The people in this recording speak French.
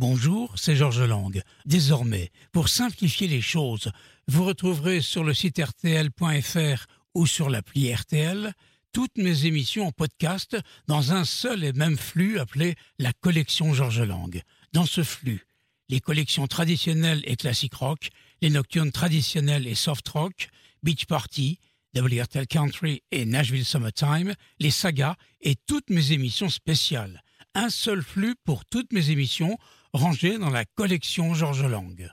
Bonjour, c'est Georges Lang. Désormais, pour simplifier les choses, vous retrouverez sur le site rtl.fr ou sur l'appli RTL toutes mes émissions en podcast dans un seul et même flux appelé la collection Georges Lang. Dans ce flux, les collections traditionnelles et classiques rock, les nocturnes traditionnelles et soft rock, Beach Party, WRTL Country et Nashville Summertime, les sagas et toutes mes émissions spéciales. Un seul flux pour toutes mes émissions rangées dans la collection Georges Lang.